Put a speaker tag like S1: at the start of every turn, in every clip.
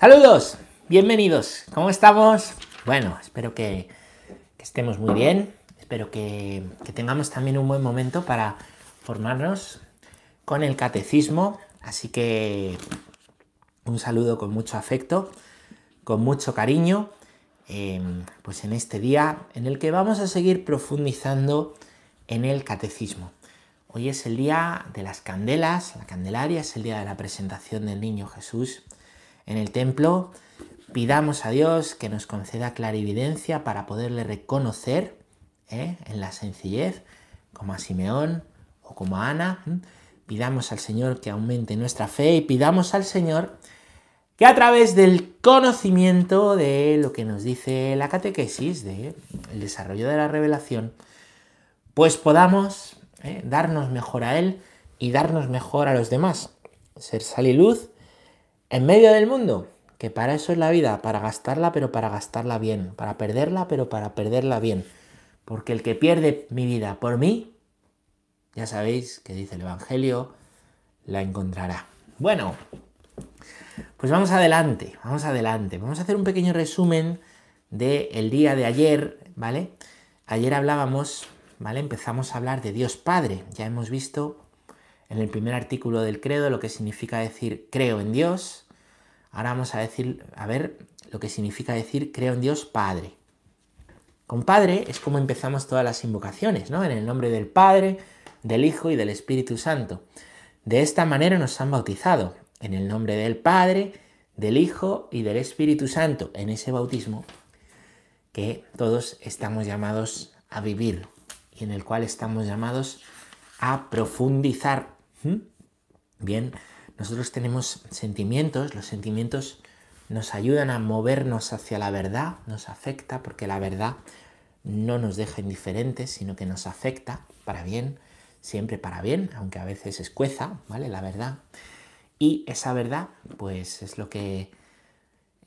S1: Saludos, bienvenidos, ¿cómo estamos? Bueno, espero que, estemos muy bien, espero que, tengamos también un buen momento para formarnos con el catecismo, así que un saludo con mucho afecto, con mucho cariño, em, pues en este día en el que vamos a seguir profundizando en el catecismo. Hoy es el día de las candelas, la candelaria es el día de la presentación del niño Jesús en el templo, pidamos a Dios que nos conceda clarividencia para poderle reconocer ¿eh? en la sencillez, como a Simeón o como a Ana. Pidamos al Señor que aumente nuestra fe y pidamos al Señor que a través del conocimiento de lo que nos dice la catequesis, del el desarrollo de la revelación, pues podamos ¿eh? darnos mejor a Él y darnos mejor a los demás. Ser sal y luz en medio del mundo, que para eso es la vida, para gastarla, pero para gastarla bien, para perderla, pero para perderla bien. Porque el que pierde mi vida por mí, ya sabéis que dice el Evangelio, la encontrará. Bueno, pues vamos adelante, vamos adelante. Vamos a hacer un pequeño resumen del día de ayer, ¿vale? Ayer hablábamos, ¿vale? Empezamos a hablar de Dios Padre. Ya hemos visto en el primer artículo del credo lo que significa decir creo en Dios. Ahora vamos a decir, a ver lo que significa decir creo en Dios Padre. Con Padre es como empezamos todas las invocaciones, ¿no? En el nombre del Padre, del Hijo y del Espíritu Santo. De esta manera nos han bautizado, en el nombre del Padre, del Hijo y del Espíritu Santo, en ese bautismo que todos estamos llamados a vivir y en el cual estamos llamados a profundizar ¿Mm? Bien, nosotros tenemos sentimientos, los sentimientos nos ayudan a movernos hacia la verdad, nos afecta porque la verdad no nos deja indiferentes, sino que nos afecta para bien, siempre para bien, aunque a veces escueza, ¿vale? La verdad. Y esa verdad, pues es lo que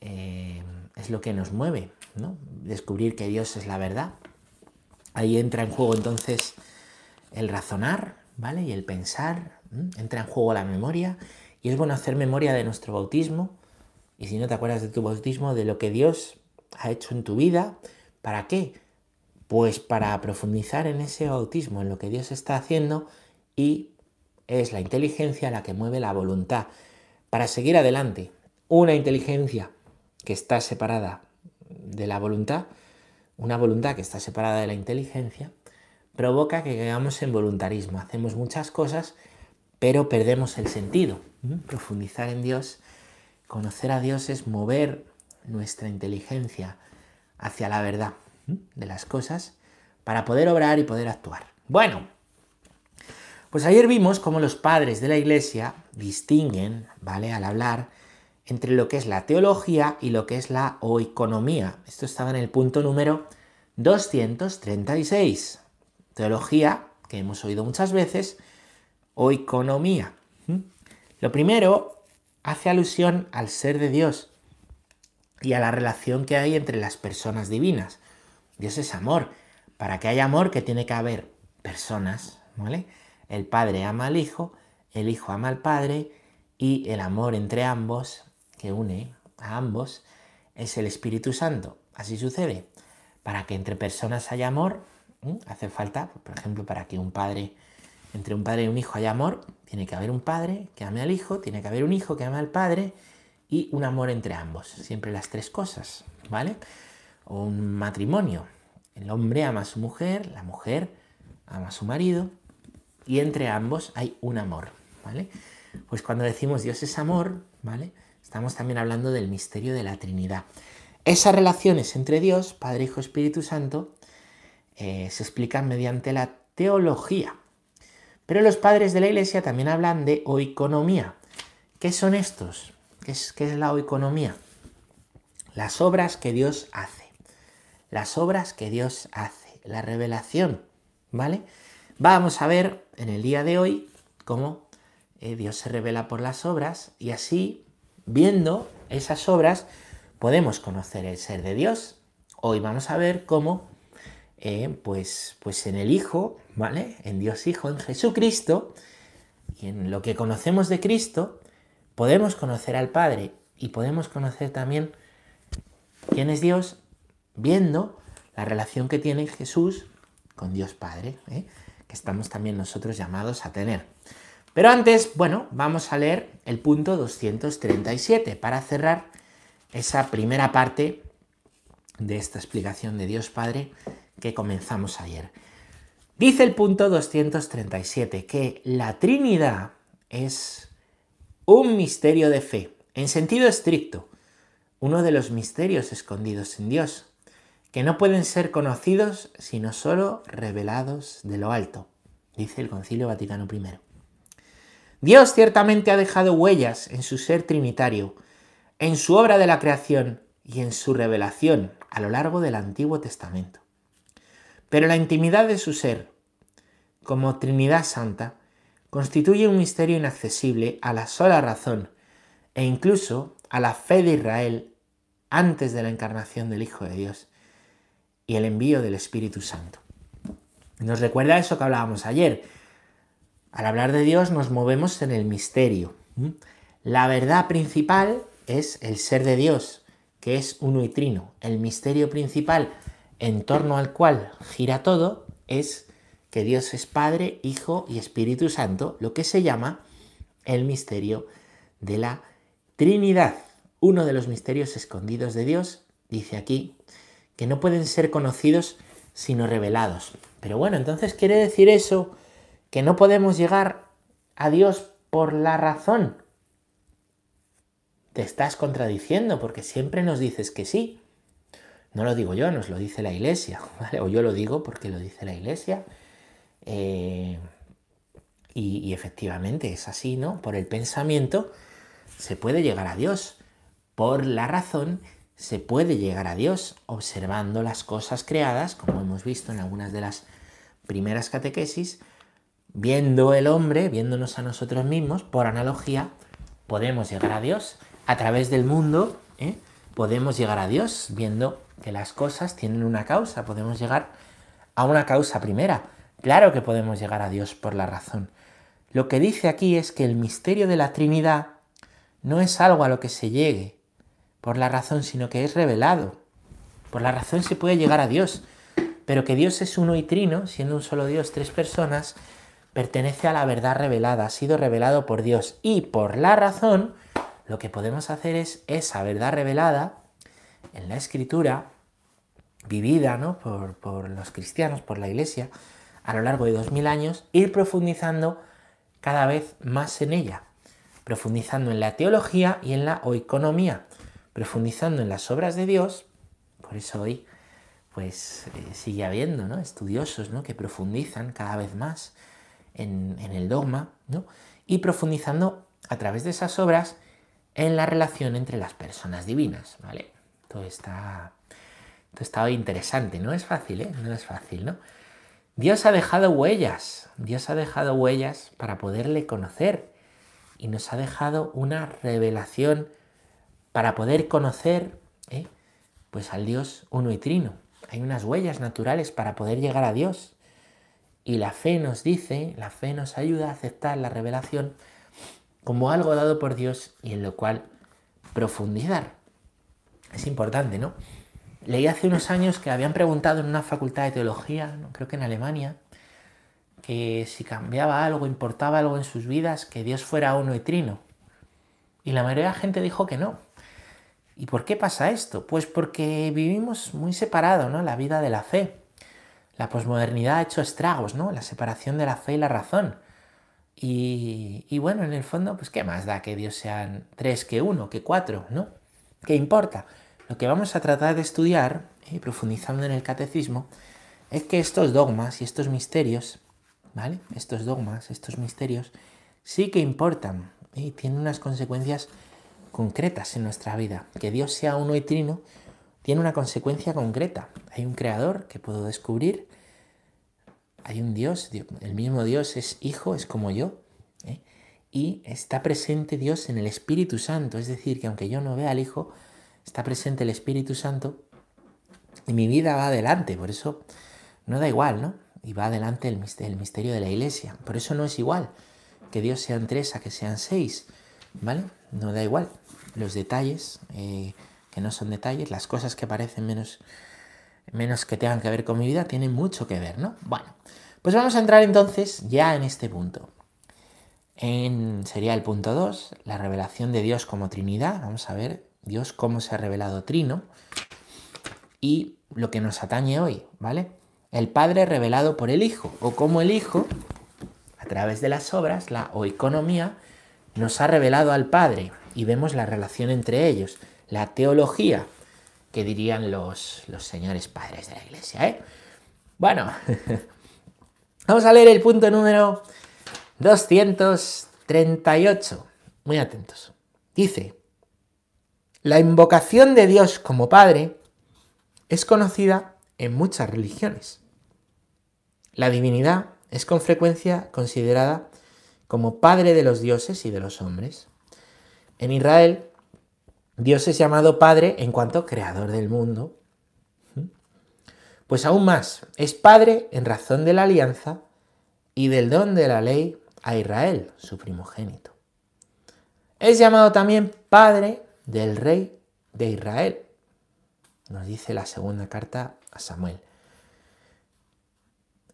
S1: eh, es lo que nos mueve, ¿no? Descubrir que Dios es la verdad. Ahí entra en juego entonces el razonar, ¿vale? Y el pensar, entra en juego la memoria y es bueno hacer memoria de nuestro bautismo y si no te acuerdas de tu bautismo, de lo que Dios ha hecho en tu vida, ¿para qué? Pues para profundizar en ese bautismo, en lo que Dios está haciendo y es la inteligencia la que mueve la voluntad para seguir adelante. Una inteligencia que está separada de la voluntad, una voluntad que está separada de la inteligencia, provoca que caigamos en voluntarismo. Hacemos muchas cosas pero perdemos el sentido. Profundizar en Dios, conocer a Dios es mover nuestra inteligencia hacia la verdad de las cosas para poder obrar y poder actuar. Bueno, pues ayer vimos cómo los padres de la iglesia distinguen, ¿vale? Al hablar entre lo que es la teología y lo que es la oeconomía. Esto estaba en el punto número 236. Teología, que hemos oído muchas veces, o economía. Lo primero hace alusión al ser de Dios y a la relación que hay entre las personas divinas. Dios es amor. Para que haya amor, que tiene que haber personas, ¿vale? El Padre ama al Hijo, el Hijo ama al Padre y el amor entre ambos, que une a ambos, es el Espíritu Santo. Así sucede. Para que entre personas haya amor, hace falta, por ejemplo, para que un padre entre un padre y un hijo hay amor, tiene que haber un padre que ame al hijo, tiene que haber un hijo que ame al padre y un amor entre ambos. Siempre las tres cosas, ¿vale? O un matrimonio. El hombre ama a su mujer, la mujer ama a su marido y entre ambos hay un amor, ¿vale? Pues cuando decimos Dios es amor, ¿vale? Estamos también hablando del misterio de la Trinidad. Esas relaciones entre Dios, Padre, Hijo, Espíritu Santo, eh, se explican mediante la teología. Pero los padres de la iglesia también hablan de oeconomía. ¿Qué son estos? ¿Qué es, qué es la oeconomía? Las obras que Dios hace. Las obras que Dios hace. La revelación. ¿Vale? Vamos a ver en el día de hoy cómo eh, Dios se revela por las obras y así, viendo esas obras, podemos conocer el ser de Dios. Hoy vamos a ver cómo eh, pues, pues en el Hijo, ¿vale? En Dios Hijo, en Jesucristo, y en lo que conocemos de Cristo, podemos conocer al Padre. y podemos conocer también quién es Dios viendo la relación que tiene Jesús con Dios Padre, ¿eh? que estamos también nosotros llamados a tener. Pero antes, bueno, vamos a leer el punto 237 para cerrar esa primera parte de esta explicación de Dios Padre que comenzamos ayer. Dice el punto 237 que la Trinidad es un misterio de fe, en sentido estricto, uno de los misterios escondidos en Dios, que no pueden ser conocidos sino solo revelados de lo alto, dice el Concilio Vaticano I. Dios ciertamente ha dejado huellas en su ser trinitario, en su obra de la creación y en su revelación a lo largo del Antiguo Testamento. Pero la intimidad de su ser, como Trinidad Santa, constituye un misterio inaccesible a la sola razón e incluso a la fe de Israel antes de la encarnación del Hijo de Dios y el envío del Espíritu Santo. Nos recuerda eso que hablábamos ayer. Al hablar de Dios nos movemos en el misterio. La verdad principal es el ser de Dios, que es uno y trino. El misterio principal en torno al cual gira todo es que Dios es Padre, Hijo y Espíritu Santo, lo que se llama el misterio de la Trinidad. Uno de los misterios escondidos de Dios, dice aquí, que no pueden ser conocidos sino revelados. Pero bueno, entonces quiere decir eso que no podemos llegar a Dios por la razón. Te estás contradiciendo porque siempre nos dices que sí. No lo digo yo, nos lo dice la iglesia, O yo lo digo porque lo dice la iglesia. Eh, y, y, efectivamente es así, ¿no? Por el pensamiento se puede llegar a Dios. Por la razón se puede llegar a Dios observando las cosas creadas, como hemos visto en algunas de las primeras catequesis, viendo el hombre, viéndonos a nosotros mismos, por analogía, podemos llegar a Dios a través del mundo, ¿eh? podemos llegar a Dios viendo que las cosas tienen una causa, podemos llegar a una causa primera. Claro que podemos llegar a Dios por la razón. Lo que dice aquí es que el misterio de la Trinidad no es algo a lo que se llegue por la razón, sino que es revelado. Por la razón se puede llegar a Dios, pero que Dios es uno y trino, siendo un solo Dios, tres personas, pertenece a la verdad revelada, ha sido revelado por Dios. Y por la razón, lo que podemos hacer es esa verdad revelada en la escritura, vivida ¿no? por, por los cristianos, por la iglesia, a lo largo de dos mil años, ir profundizando cada vez más en ella, profundizando en la teología y en la oeconomía, profundizando en las obras de Dios, por eso hoy pues eh, sigue habiendo ¿no? estudiosos ¿no? que profundizan cada vez más en, el dogma ¿no? y profundizando a través de esas obras en la relación entre las personas divinas. ¿vale? Todo está, está interesante, no es fácil, ¿eh? no es fácil. ¿no? Dios ha dejado huellas, Dios ha dejado huellas para poderle conocer y nos ha dejado una revelación para poder conocer ¿eh? pues al Dios uno y trino. Hay unas huellas naturales para poder llegar a Dios. Y la fe nos dice, la fe nos ayuda a aceptar la revelación como algo dado por Dios y en lo cual profundizar. Es importante, ¿no? Leí hace unos años que habían preguntado en una facultad de teología, creo que en Alemania, que si cambiaba algo, importaba algo en sus vidas, que Dios fuera uno y trino. Y la mayoría de la gente dijo que no, ¿Y por qué pasa esto? Pues porque vivimos muy separados, ¿no? La vida de la fe. La posmodernidad ha hecho estragos, ¿no? La separación de la fe y la razón. Y, bueno, en el fondo, pues qué más da que Dios sean tres que uno, que cuatro, ¿no? ¿Qué importa? Lo que vamos a tratar de estudiar, y profundizando en el catecismo, es que estos dogmas y estos misterios, ¿vale? Estos dogmas, estos misterios, sí que importan y tienen unas consecuencias concretas en nuestra vida. Que Dios sea uno y trino tiene una consecuencia concreta. Hay un creador que puedo descubrir, hay un Dios, el mismo Dios es hijo, es como yo, ¿eh? y está presente Dios en el Espíritu Santo, es decir, que aunque yo no vea al Hijo, está presente el Espíritu Santo y mi vida va adelante, por eso no da igual, ¿no? Y va adelante el misterio de la iglesia, por eso no es igual que Dios sean tres a que sean seis, ¿vale? No da igual. los detalles, eh, que no son detalles, las cosas que parecen menos, menos que tengan que ver con mi vida, tienen mucho que ver, ¿no? Bueno, pues vamos a entrar entonces ya en este punto. En, sería el punto 2, la revelación de Dios como Trinidad. Vamos a ver Dios cómo se ha revelado Trino. Y lo que nos atañe hoy, ¿vale? El Padre revelado por el Hijo, o como el Hijo, a través de las obras, la oeconomía, nos ha revelado al Padre y vemos la relación entre ellos, la teología, que dirían los, los señores padres de la Iglesia. ¿eh? Bueno, vamos a leer el punto número 238. Muy atentos. Dice, la invocación de Dios como Padre es conocida en muchas religiones. La divinidad es con frecuencia considerada como Padre de los dioses y de los hombres. En Israel, Dios es llamado Padre en cuanto creador del mundo. Pues aún más, es Padre en razón de la alianza y del don de la ley a Israel, su primogénito. Es llamado también Padre del Rey de Israel, nos dice la segunda carta a Samuel.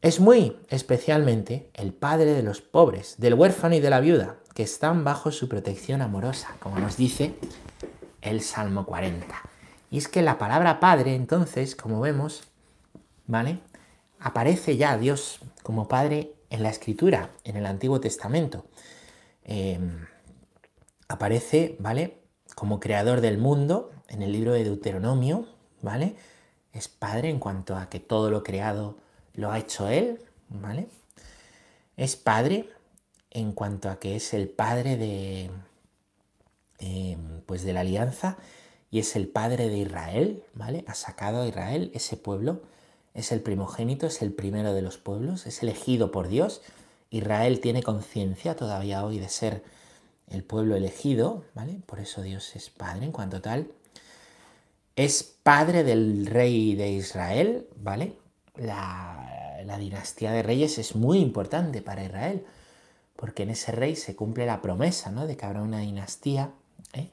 S1: Es muy especialmente el padre de los pobres, del huérfano y de la viuda, que están bajo su protección amorosa, como nos dice el Salmo 40. Y es que la palabra padre, entonces, como vemos, ¿vale? Aparece ya Dios como padre en la escritura, en el Antiguo Testamento. Em, aparece, ¿vale? Como creador del mundo en el libro de Deuteronomio, ¿vale? Es padre en cuanto a que todo lo creado lo ha hecho él, ¿vale? Es padre en cuanto a que es el padre de, em, pues de la alianza y es el padre de Israel, ¿vale? Ha sacado a Israel, ese pueblo, es el primogénito, es el primero de los pueblos, es elegido por Dios. Israel tiene conciencia todavía hoy de ser el pueblo elegido, ¿vale? Por eso Dios es padre en cuanto tal. Es padre del rey de Israel, ¿vale? La, dinastía de reyes es muy importante para Israel, porque en ese rey se cumple la promesa, ¿no? De que habrá una dinastía ¿eh?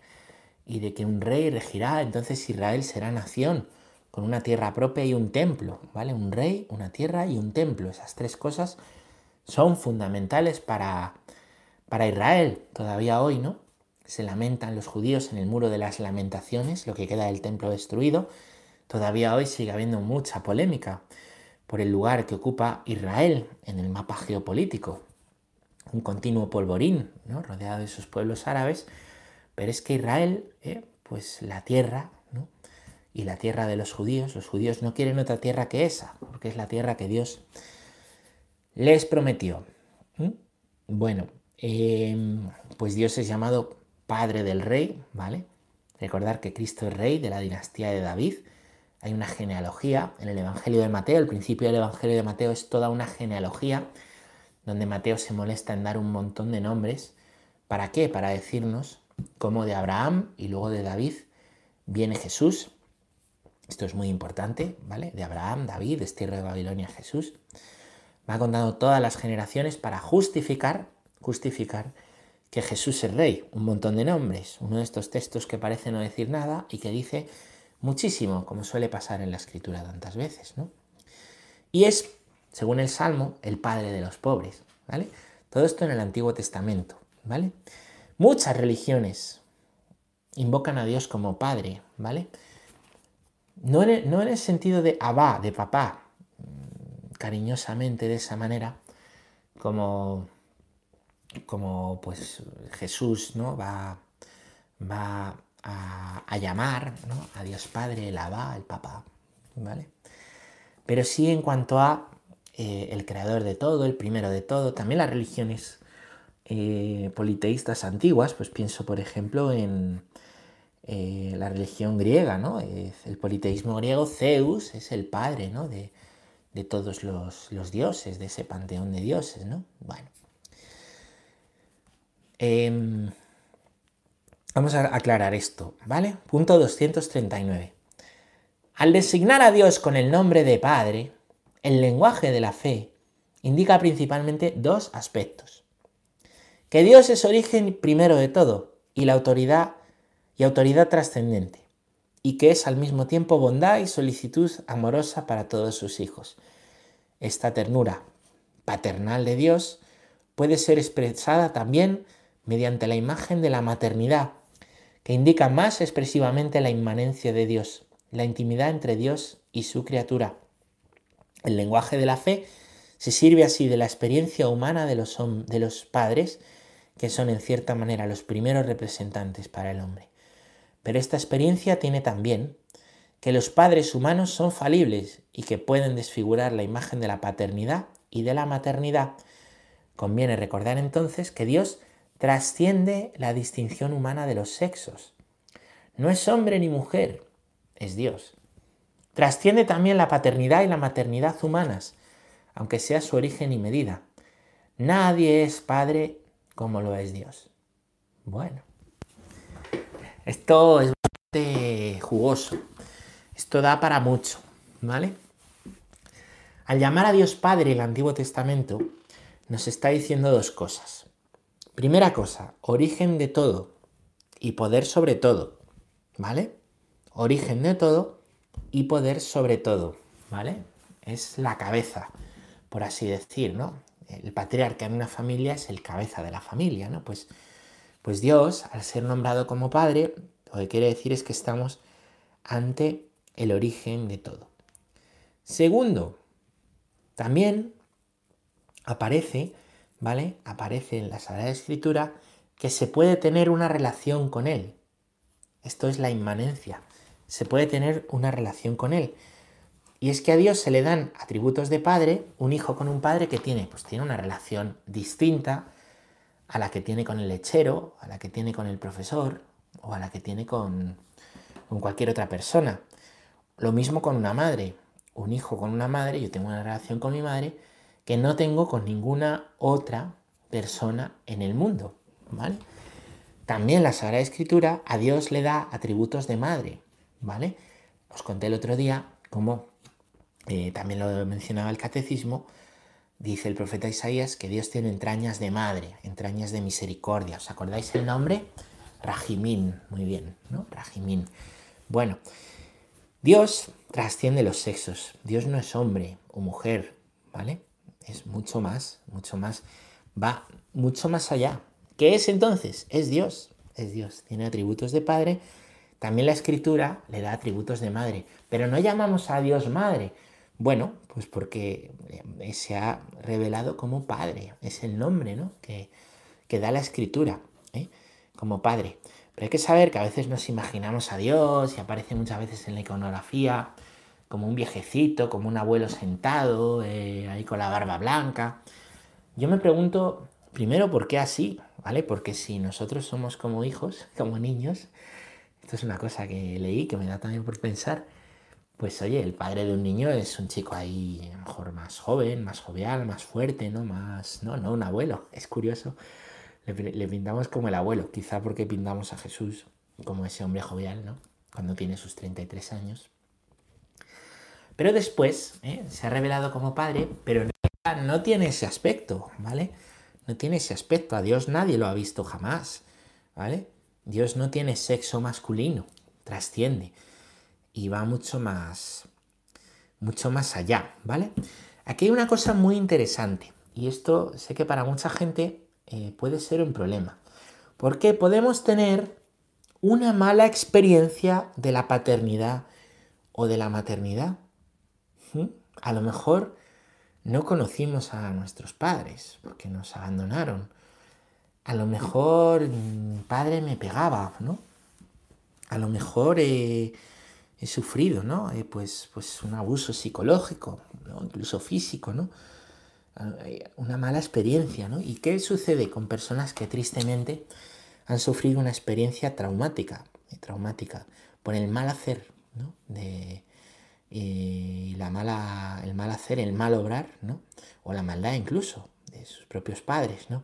S1: y de que un rey regirá, entonces Israel será nación con una tierra propia y un templo, ¿vale? Un rey, una tierra y un templo. Esas tres cosas son fundamentales para, para Israel, todavía hoy, ¿no? Se lamentan los judíos en el muro de las lamentaciones, lo que queda del templo destruido. Todavía hoy sigue habiendo mucha polémica por el lugar que ocupa Israel en el mapa geopolítico. Un continuo polvorín, ¿no? Rodeado de esos pueblos árabes. Pero es que Israel, ¿eh? pues la tierra y la tierra de los judíos. Los judíos no quieren otra tierra que esa, porque es la tierra que Dios les prometió. Bueno, em, pues Dios es llamado Padre del Rey, ¿vale? Recordar que Cristo es rey de la dinastía de David. Hay una genealogía en el Evangelio de Mateo. El principio del Evangelio de Mateo es toda una genealogía donde Mateo se molesta en dar un montón de nombres. ¿Para qué? Para decirnos cómo de Abraham y luego de David viene Jesús esto es muy importante, ¿vale? De Abraham, David, Estirre de Babilonia, Jesús. Va contando todas las generaciones para justificar, justificar que Jesús es rey. Un montón de nombres. Uno de estos textos que parece no decir nada y que dice muchísimo, como suele pasar en la escritura tantas veces, ¿no? Y es, según el Salmo, el padre de los pobres, ¿vale? Todo esto en el Antiguo Testamento, ¿vale? Muchas religiones invocan a Dios como padre, ¿vale? No en, el, sentido de abá, de papá, mm, cariñosamente de esa manera, como, como pues Jesús ¿no? va, va a, llamar a Dios Padre el abá, el papá, ¿vale? Pero sí en cuanto a eh, el creador de todo, el primero de todo, también las religiones eh, politeístas antiguas, pues pienso por ejemplo en, eh, la religión griega, ¿no? el politeísmo griego, Zeus es el padre, ¿no? De, todos los, dioses, de ese panteón de dioses, ¿no? Bueno. Em, vamos a aclarar esto, ¿vale? Punto 239. Al designar a Dios con el nombre de Padre, el lenguaje de la fe indica principalmente dos aspectos. Que Dios es origen primero de todo y la autoridad y autoridad trascendente, y que es al mismo tiempo bondad y solicitud amorosa para todos sus hijos. Esta ternura paternal de Dios puede ser expresada también mediante la imagen de la maternidad, que indica más expresivamente la inmanencia de Dios, la intimidad entre Dios y su criatura. El lenguaje de la fe se sirve así de la experiencia humana de los, de los padres, que son en cierta manera los primeros representantes para el hombre. Pero esta experiencia tiene también que los padres humanos son falibles y que pueden desfigurar la imagen de la paternidad y de la maternidad. Conviene recordar entonces que Dios trasciende la distinción humana de los sexos. No es hombre ni mujer, es Dios. Trasciende también la paternidad y la maternidad humanas, aunque sea su origen y medida. Nadie es padre como lo es Dios. Bueno. Esto es bastante jugoso. Esto da para mucho, ¿vale? Al llamar a Dios Padre el Antiguo Testamento, nos está diciendo dos cosas. Primera cosa, origen de todo y poder sobre todo, ¿vale? Origen de todo y poder sobre todo, ¿vale? Es la cabeza, por así decir, ¿no? El patriarca en una familia es el cabeza de la familia, ¿no? Pues pues Dios, al ser nombrado como Padre, lo que quiere decir es que estamos ante el origen de todo. Segundo, también aparece, ¿vale? Aparece en la Sagrada Escritura que se puede tener una relación con Él. Esto es la inmanencia. Se puede tener una relación con Él. Y es que a Dios se le dan atributos de padre, un hijo con un padre que tiene, pues tiene una relación distinta, a la que tiene con el lechero, a la que tiene con el profesor o a la que tiene con, cualquier otra persona. Lo mismo con una madre, un hijo con una madre, yo tengo una relación con mi madre que no tengo con ninguna otra persona en el mundo, ¿vale? También la Sagrada Escritura a Dios le da atributos de madre, ¿vale? Os conté el otro día como eh, también lo mencionaba el catecismo, Dice el profeta Isaías que Dios tiene entrañas de madre, entrañas de misericordia. ¿Os acordáis el nombre? Rajimín, muy bien, ¿no? Rajimín. Bueno, Dios trasciende los sexos. Dios no es hombre o mujer, ¿vale? Es mucho más, mucho más, va mucho más allá. ¿Qué es entonces? Es Dios, es Dios. Tiene atributos de padre. También la escritura le da atributos de madre. Pero no llamamos a Dios madre, bueno, pues porque eh, se ha revelado como Padre, es el nombre ¿no? que, da la escritura, ¿eh? como Padre. Pero hay que saber que a veces nos imaginamos a Dios y aparece muchas veces en la iconografía como un viejecito, como un abuelo sentado, eh, ahí con la barba blanca. Yo me pregunto, primero, ¿por qué así? ¿Vale? Porque si nosotros somos como hijos, como niños, esto es una cosa que leí que me da también por pensar, pues oye, el padre de un niño es un chico ahí, a lo mejor más joven, más jovial, más fuerte, ¿no? Más, no, no, un abuelo. Es curioso. Le, pintamos como el abuelo, quizá porque pintamos a Jesús como ese hombre jovial, ¿no? Cuando tiene sus 33 años. Pero después ¿eh? se ha revelado como padre, pero no tiene ese aspecto, ¿vale? No tiene ese aspecto. A Dios nadie lo ha visto jamás, ¿vale? Dios no tiene sexo masculino, trasciende y va mucho más, mucho más allá, ¿vale? Aquí hay una cosa muy interesante y esto sé que para mucha gente eh, puede ser un problema, porque podemos tener una mala experiencia de la paternidad o de la maternidad. A lo mejor no conocimos a nuestros padres porque nos abandonaron. A lo mejor mi padre me pegaba, ¿no? A lo mejor eh, he sufrido, ¿no? Eh, pues, pues un abuso psicológico, incluso físico, ¿no? Una mala experiencia, ¿no? ¿Y qué sucede con personas que tristemente han sufrido una experiencia traumática, eh, traumática por el mal hacer, ¿no? Eh, la mala, el mal hacer, el mal obrar, ¿no? O la maldad incluso de sus propios padres, ¿no?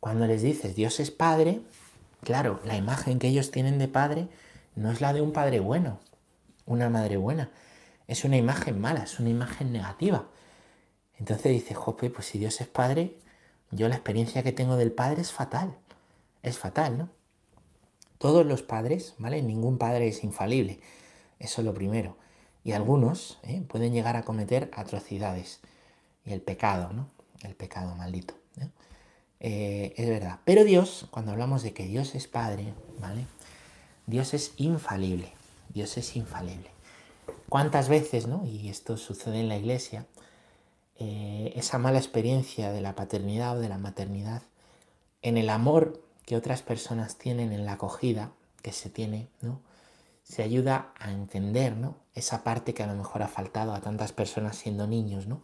S1: Cuando les dices Dios es padre, claro, la imagen que ellos tienen de padre no es la de un padre bueno, una madre buena. Es una imagen mala, es una imagen negativa. Entonces dice, Jope, pues si Dios es padre, yo la experiencia que tengo del padre es fatal. Es fatal, ¿no? todos los padres, ¿vale? Ningún padre es infalible, eso es lo primero. Y algunos ¿eh? pueden llegar a cometer atrocidades. Y el pecado, ¿no? El pecado maldito. Eh, es verdad. Pero Dios, cuando hablamos de que Dios es Padre, ¿vale? Dios es infalible. Dios es infalible. ¿Cuántas veces, ¿no? Y esto sucede en la iglesia, eh, esa mala experiencia de la paternidad o de la maternidad, en el amor que otras personas tienen, en la acogida que se tiene, ¿no? Se ayuda a entender, ¿no? Esa parte que a lo mejor ha faltado a tantas personas siendo niños, ¿no?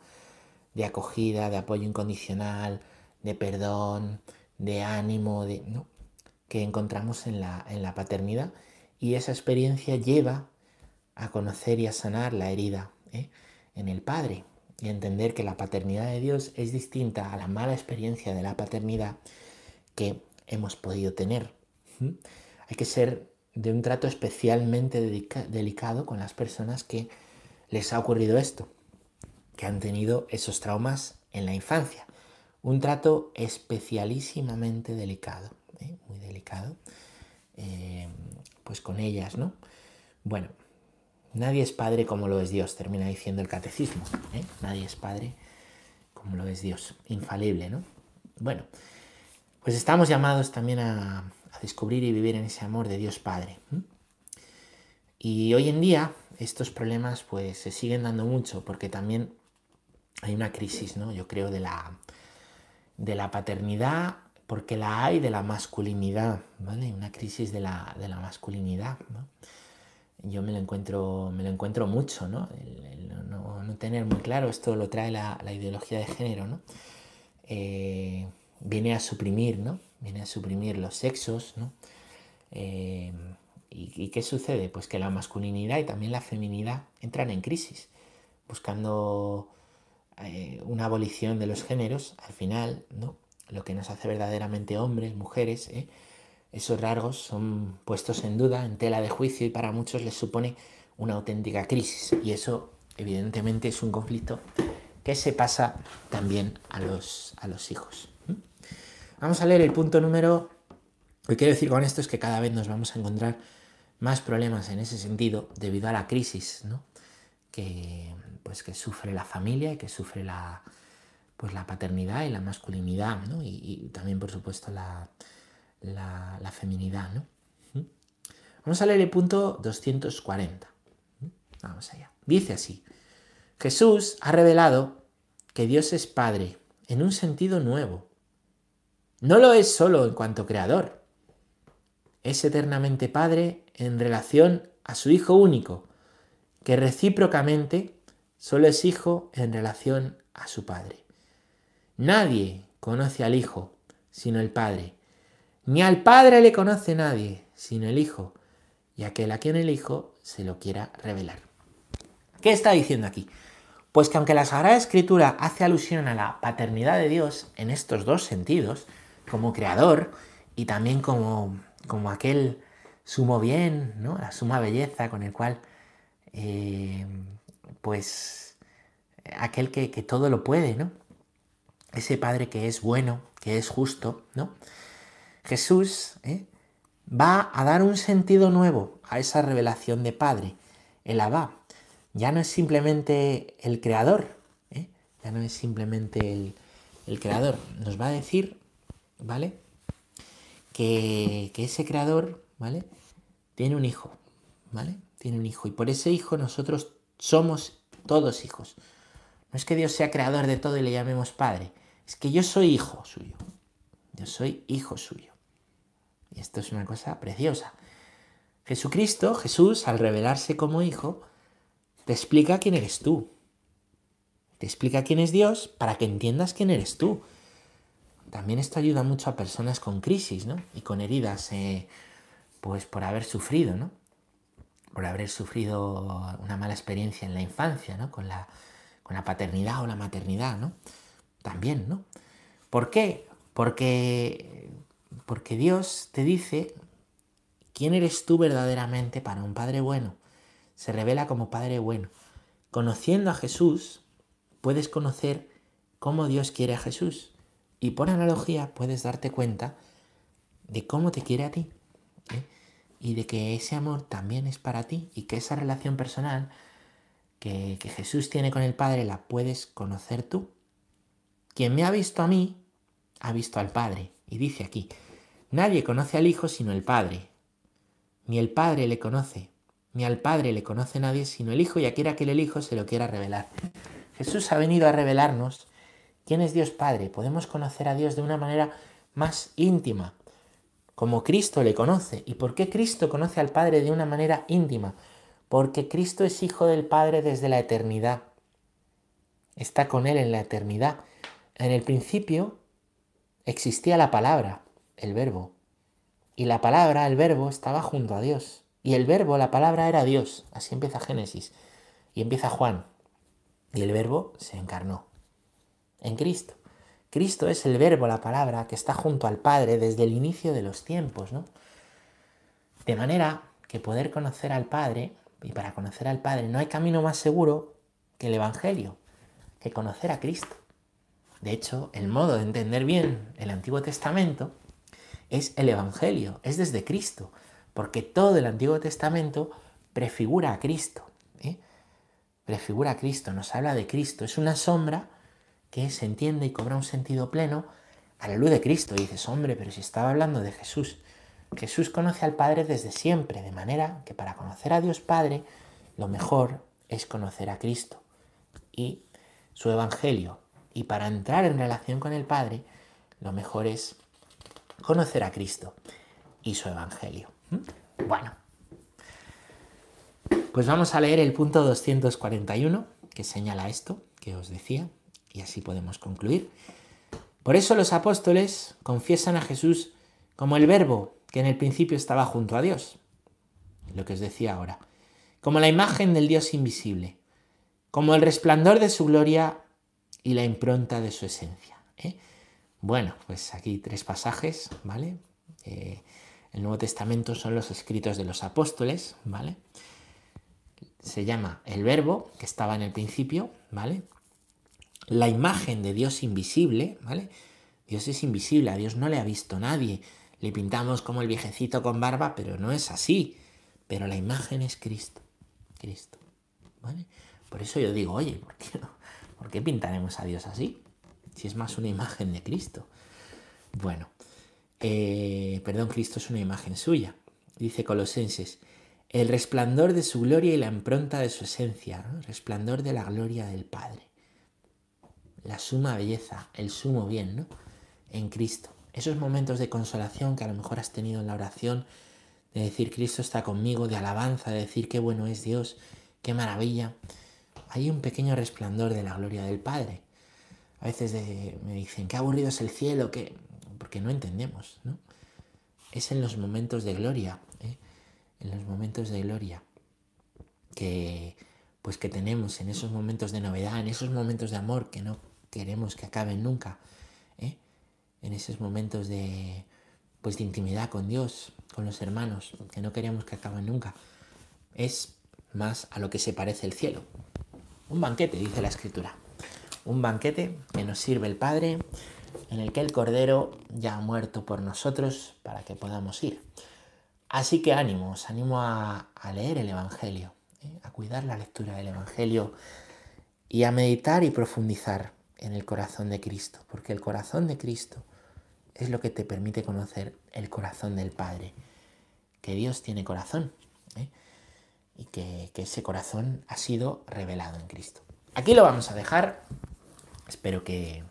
S1: De acogida, de apoyo incondicional, de perdón, de ánimo, de, ¿no? que encontramos en la, en la paternidad y esa experiencia lleva a conocer y a sanar la herida ¿eh? en el Padre y entender que la paternidad de Dios es distinta a la mala experiencia de la paternidad que hemos podido tener. Hay que ser de un trato especialmente delicado con las personas que les ha ocurrido esto, que han tenido esos traumas en la infancia. Un trato especialísimamente delicado, ¿eh? muy delicado, eh, pues con ellas, ¿no? Bueno, Nadie es padre como lo es Dios, termina diciendo el catecismo. ¿eh? Nadie es padre como lo es Dios, infalible, ¿no? Bueno, pues estamos llamados también a, descubrir y vivir en ese amor de Dios Padre. Y hoy en día estos problemas pues se siguen dando mucho porque también hay una crisis, ¿no? Yo creo de la, de la paternidad, porque la hay de la masculinidad, ¿vale? Una crisis de la, de la masculinidad, yo me lo encuentro, me lo encuentro mucho, ¿no? no, tener muy claro, esto lo trae la, ideología de género, ¿no? Eh, viene a suprimir, ¿no? Viene a suprimir los sexos, ¿no? Eh, y, qué sucede? Pues que la masculinidad y también la feminidad entran en crisis, buscando eh, una abolición de los géneros, al final, ¿no? Lo que nos hace verdaderamente hombres, mujeres, ¿eh? Esos rasgos son puestos en duda, en tela de juicio y para muchos les supone una auténtica crisis. Y eso evidentemente es un conflicto que se pasa también a los, a los hijos. Vamos a leer el punto número... Lo que quiero decir con esto es que cada vez nos vamos a encontrar más problemas en ese sentido debido a la crisis que, pues, que sufre la familia y que sufre la, pues, la paternidad y la masculinidad y también por supuesto la, la, feminidad, ¿no? ¿Mm? Vamos a leer el punto 240. ¿Mm? Vamos allá. Dice así, Jesús ha revelado que Dios es Padre en un sentido nuevo. No lo es solo en cuanto creador. Es eternamente Padre en relación a su Hijo único, que recíprocamente solo es Hijo en relación a su Padre. Nadie conoce al Hijo sino el Padre, ni al Padre le conoce nadie, sino el Hijo, y aquel a quien el Hijo se lo quiera revelar. ¿Qué está diciendo aquí? Pues que aunque la Sagrada Escritura hace alusión a la paternidad de Dios en estos dos sentidos, como creador y también como, como aquel sumo bien, ¿no? la suma belleza con el cual, eh, pues, aquel que, que todo lo puede, ¿no? Ese Padre que es bueno, que es justo, ¿no? Jesús ¿eh? va a dar un sentido nuevo a esa revelación de Padre, el Abba. Ya no es simplemente el creador, ¿eh? ya no es simplemente el, creador. Nos va a decir, ¿vale? Que, que ese creador, ¿vale? Tiene un hijo, ¿vale? Tiene un hijo. Y por ese hijo nosotros somos todos hijos. No es que Dios sea creador de todo y le llamemos Padre. Es que yo soy hijo suyo. Yo soy hijo suyo. Y esto es una cosa preciosa. Jesucristo, Jesús, al revelarse como hijo, te explica quién eres tú. Te explica quién es Dios para que entiendas quién eres tú. También esto ayuda mucho a personas con crisis, ¿no? Y con heridas, eh, pues por haber sufrido, ¿no? Por haber sufrido una mala experiencia en la infancia, ¿no? Con la, con la paternidad o la maternidad, ¿no? También, ¿no? ¿Por qué? Porque porque Dios te dice quién eres tú verdaderamente para un Padre bueno. Se revela como Padre bueno. Conociendo a Jesús, puedes conocer cómo Dios quiere a Jesús. Y por analogía puedes darte cuenta de cómo te quiere a ti. ¿eh? y de que ese amor también es para ti y que esa relación personal que, que Jesús tiene con el Padre la puedes conocer tú. Quien me ha visto a mí, ha visto al Padre. Y dice aquí, nadie conoce al Hijo sino el Padre. Ni el Padre le conoce, ni al Padre le conoce nadie sino el Hijo y a que el Hijo se lo quiera revelar. Jesús ha venido a revelarnos quién es Dios Padre. Podemos conocer a Dios de una manera más íntima, como Cristo le conoce. ¿Y por qué Cristo conoce al Padre de una manera íntima? Porque Cristo es hijo del Padre desde la eternidad. Está con Él en la eternidad. En el principio existía la palabra, el verbo. Y la palabra, el verbo, estaba junto a Dios. Y el verbo, la palabra, era Dios. Así empieza Génesis. Y empieza Juan. Y el verbo se encarnó en Cristo. Cristo es el verbo, la palabra, que está junto al Padre desde el inicio de los tiempos, ¿no? De manera que poder conocer al Padre, y para conocer al Padre no hay camino más seguro que el Evangelio, que conocer a Cristo. De hecho, el modo de entender bien el Antiguo Testamento es el Evangelio, es desde Cristo, porque todo el Antiguo Testamento prefigura a Cristo. ¿eh? Prefigura a Cristo, nos habla de Cristo, es una sombra que se entiende y cobra un sentido pleno a la luz de Cristo. Y dices, hombre, pero si estaba hablando de Jesús. Jesús conoce al Padre desde siempre, de manera que para conocer a Dios Padre, lo mejor es conocer a Cristo y su Evangelio. Y para entrar en relación con el Padre, lo mejor es conocer a Cristo y su Evangelio. ¿Mm? Bueno, pues vamos a leer el punto 241 que señala esto que os decía y así podemos concluir. Por eso los apóstoles confiesan a Jesús como el verbo que en el principio estaba junto a Dios, lo que os decía ahora, como la imagen del Dios invisible, como el resplandor de su gloria y la impronta de su esencia. ¿eh? Bueno, pues aquí tres pasajes, ¿vale? Eh, el Nuevo Testamento son los escritos de los apóstoles, ¿vale? Se llama el verbo, que estaba en el principio, ¿vale? La imagen de Dios invisible, ¿vale? Dios es invisible, a Dios no le ha visto nadie. Le pintamos como el viejecito con barba, pero no es así. Pero la imagen es Cristo. Cristo. ¿Vale? Por eso yo digo, oye, ¿por qué, ¿por qué pintaremos a Dios así? Si es más una imagen de Cristo. Bueno, eh, perdón, Cristo es una imagen suya. Dice Colosenses, el resplandor de su gloria y la impronta de su esencia, resplandor de la gloria del Padre. La suma belleza, el sumo bien, ¿no? En Cristo. Esos momentos de consolación que a lo mejor has tenido en la oración, de decir Cristo está conmigo, de alabanza, de decir qué bueno es Dios, qué maravilla. Hay un pequeño resplandor de la gloria del Padre. A veces me dicen, qué aburrido es el cielo, que porque no entendemos, ¿no? Es en los momentos de gloria, ¿eh? en los momentos de gloria que pues que tenemos, en esos momentos de novedad, en esos momentos de amor que no queremos que acaben nunca, ¿eh? en esos momentos de pues de intimidad con Dios, con los hermanos, que no queremos que acaben nunca. Es más a lo que se parece el cielo. Un banquete, dice la escritura. Un banquete que nos sirve el Padre en el que el Cordero ya ha muerto por nosotros para que podamos ir. Así que ánimo, os animo a, leer el Evangelio, ¿eh? a cuidar la lectura del Evangelio y a meditar y profundizar en el corazón de Cristo, porque el corazón de Cristo es lo que te permite conocer el corazón del Padre, que Dios tiene corazón ¿eh? y que, ese corazón ha sido revelado en Cristo. Aquí lo vamos a dejar, espero que,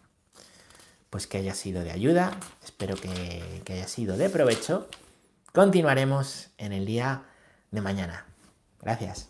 S1: pues que haya sido de ayuda, espero que, que haya sido de provecho. Continuaremos en el día de mañana. Gracias.